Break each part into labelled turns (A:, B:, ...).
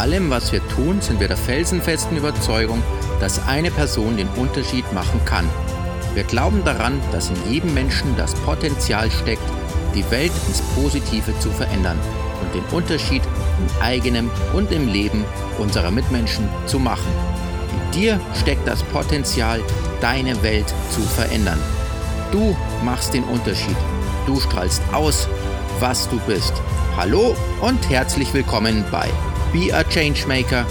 A: allem, was wir tun, sind wir der felsenfesten Überzeugung, dass eine Person den Unterschied machen kann. Wir glauben daran, dass in jedem Menschen das Potenzial steckt, die Welt ins Positive zu verändern und den Unterschied im eigenen und im Leben unserer Mitmenschen zu machen. In dir steckt das Potenzial, deine Welt zu verändern. Du machst den Unterschied. Du strahlst aus, was du bist. Hallo und herzlich willkommen bei Be a Changemaker,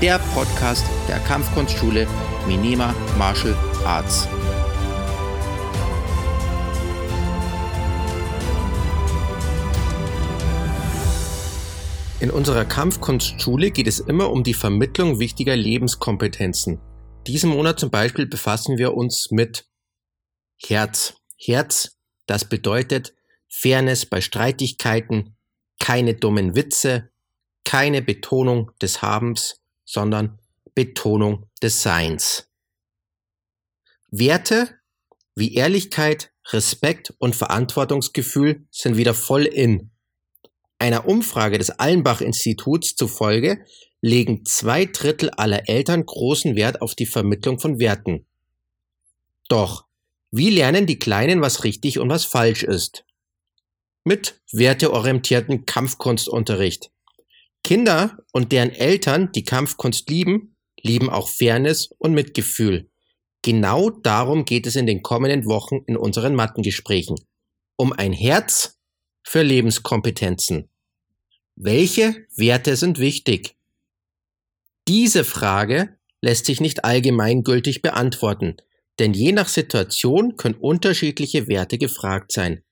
A: der Podcast der Kampfkunstschule Minima Martial Arts. In unserer Kampfkunstschule geht es immer um die Vermittlung wichtiger Lebenskompetenzen. Diesen Monat zum Beispiel befassen wir uns mit Herz. Herz, das bedeutet Fairness bei Streitigkeiten, keine dummen Witze, keine Betonung des Habens, sondern Betonung des Seins. Werte wie Ehrlichkeit, Respekt und Verantwortungsgefühl sind wieder voll in. Einer Umfrage des Allenbach-Instituts zufolge legen zwei Drittel aller Eltern großen Wert auf die Vermittlung von Werten. Doch, wie lernen die Kleinen, was richtig und was falsch ist? Mit werteorientierten Kampfkunstunterricht. Kinder und deren Eltern, die Kampfkunst lieben, lieben auch Fairness und Mitgefühl. Genau darum geht es in den kommenden Wochen in unseren Mattengesprächen. Um ein Herz für Lebenskompetenzen. Welche Werte sind wichtig? Diese Frage lässt sich nicht allgemeingültig beantworten, denn je nach Situation können unterschiedliche Werte gefragt sein.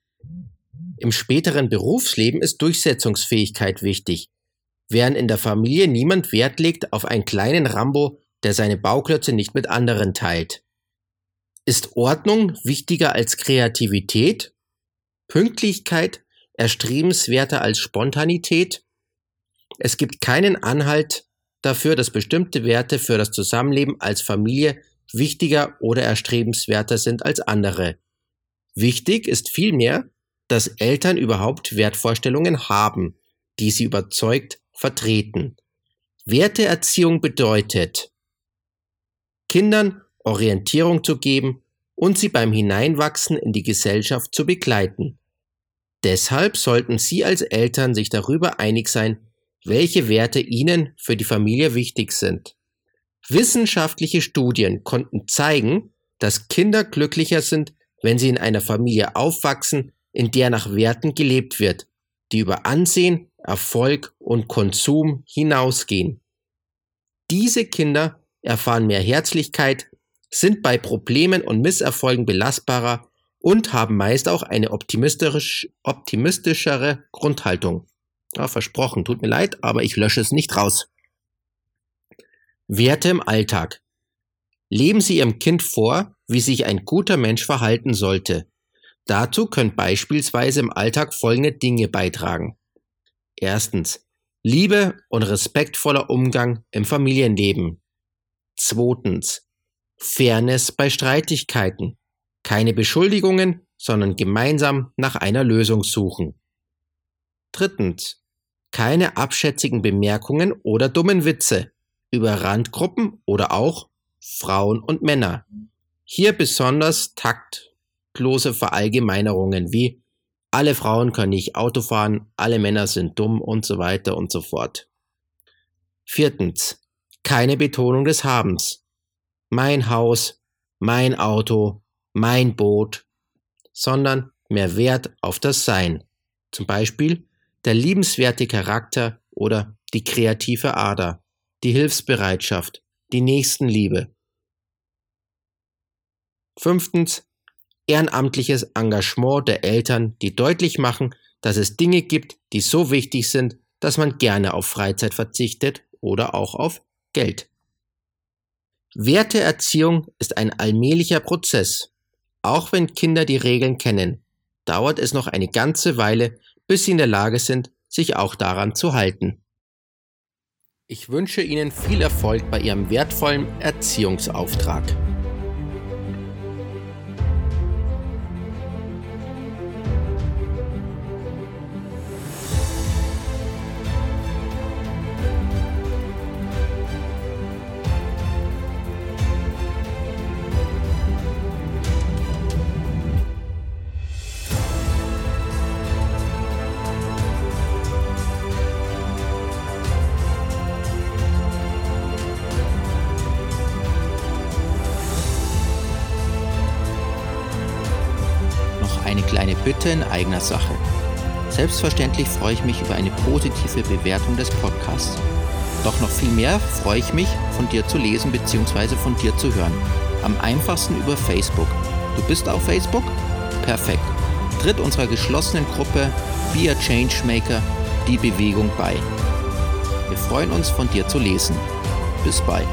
A: Im späteren Berufsleben ist Durchsetzungsfähigkeit wichtig, während in der Familie niemand Wert legt auf einen kleinen Rambo, der seine Bauklötze nicht mit anderen teilt. Ist Ordnung wichtiger als Kreativität? Pünktlichkeit erstrebenswerter als Spontanität. Es gibt keinen Anhalt dafür, dass bestimmte Werte für das Zusammenleben als Familie wichtiger oder erstrebenswerter sind als andere. Wichtig ist vielmehr, dass Eltern überhaupt Wertvorstellungen haben, die sie überzeugt vertreten. Werteerziehung bedeutet, Kindern Orientierung zu geben und sie beim Hineinwachsen in die Gesellschaft zu begleiten. Deshalb sollten Sie als Eltern sich darüber einig sein, welche Werte Ihnen für die Familie wichtig sind. Wissenschaftliche Studien konnten zeigen, dass Kinder glücklicher sind, wenn sie in einer Familie aufwachsen, in der nach Werten gelebt wird, die über Ansehen, Erfolg und Konsum hinausgehen. Diese Kinder erfahren mehr Herzlichkeit, sind bei Problemen und Misserfolgen belastbarer und haben meist auch eine optimistisch, optimistischere Grundhaltung. Ja, versprochen, tut mir leid, aber ich lösche es nicht raus. Werte im Alltag. Leben Sie Ihrem Kind vor, wie sich ein guter Mensch verhalten sollte. Dazu können beispielsweise im Alltag folgende Dinge beitragen. Erstens. Liebe und respektvoller Umgang im Familienleben. Zweitens. Fairness bei Streitigkeiten. Keine Beschuldigungen, sondern gemeinsam nach einer Lösung suchen. Drittens. Keine abschätzigen Bemerkungen oder dummen Witze über Randgruppen oder auch Frauen und Männer. Hier besonders taktlose Verallgemeinerungen wie alle Frauen können nicht Auto fahren, alle Männer sind dumm und so weiter und so fort. Viertens. Keine Betonung des Habens. Mein Haus, mein Auto, mein Boot, sondern mehr Wert auf das Sein. Zum Beispiel der liebenswerte Charakter oder die kreative Ader, die Hilfsbereitschaft, die Nächstenliebe. Fünftens, ehrenamtliches Engagement der Eltern, die deutlich machen, dass es Dinge gibt, die so wichtig sind, dass man gerne auf Freizeit verzichtet oder auch auf Geld. Werteerziehung ist ein allmählicher Prozess. Auch wenn Kinder die Regeln kennen, dauert es noch eine ganze Weile, bis sie in der Lage sind, sich auch daran zu halten. Ich wünsche Ihnen viel Erfolg bei Ihrem wertvollen Erziehungsauftrag. Eine Bitte in eigener Sache. Selbstverständlich freue ich mich über eine positive Bewertung des Podcasts. Doch noch viel mehr freue ich mich, von dir zu lesen bzw. von dir zu hören. Am einfachsten über Facebook. Du bist auf Facebook? Perfekt. Tritt unserer geschlossenen Gruppe Be a Changemaker die Bewegung bei. Wir freuen uns, von dir zu lesen. Bis bald.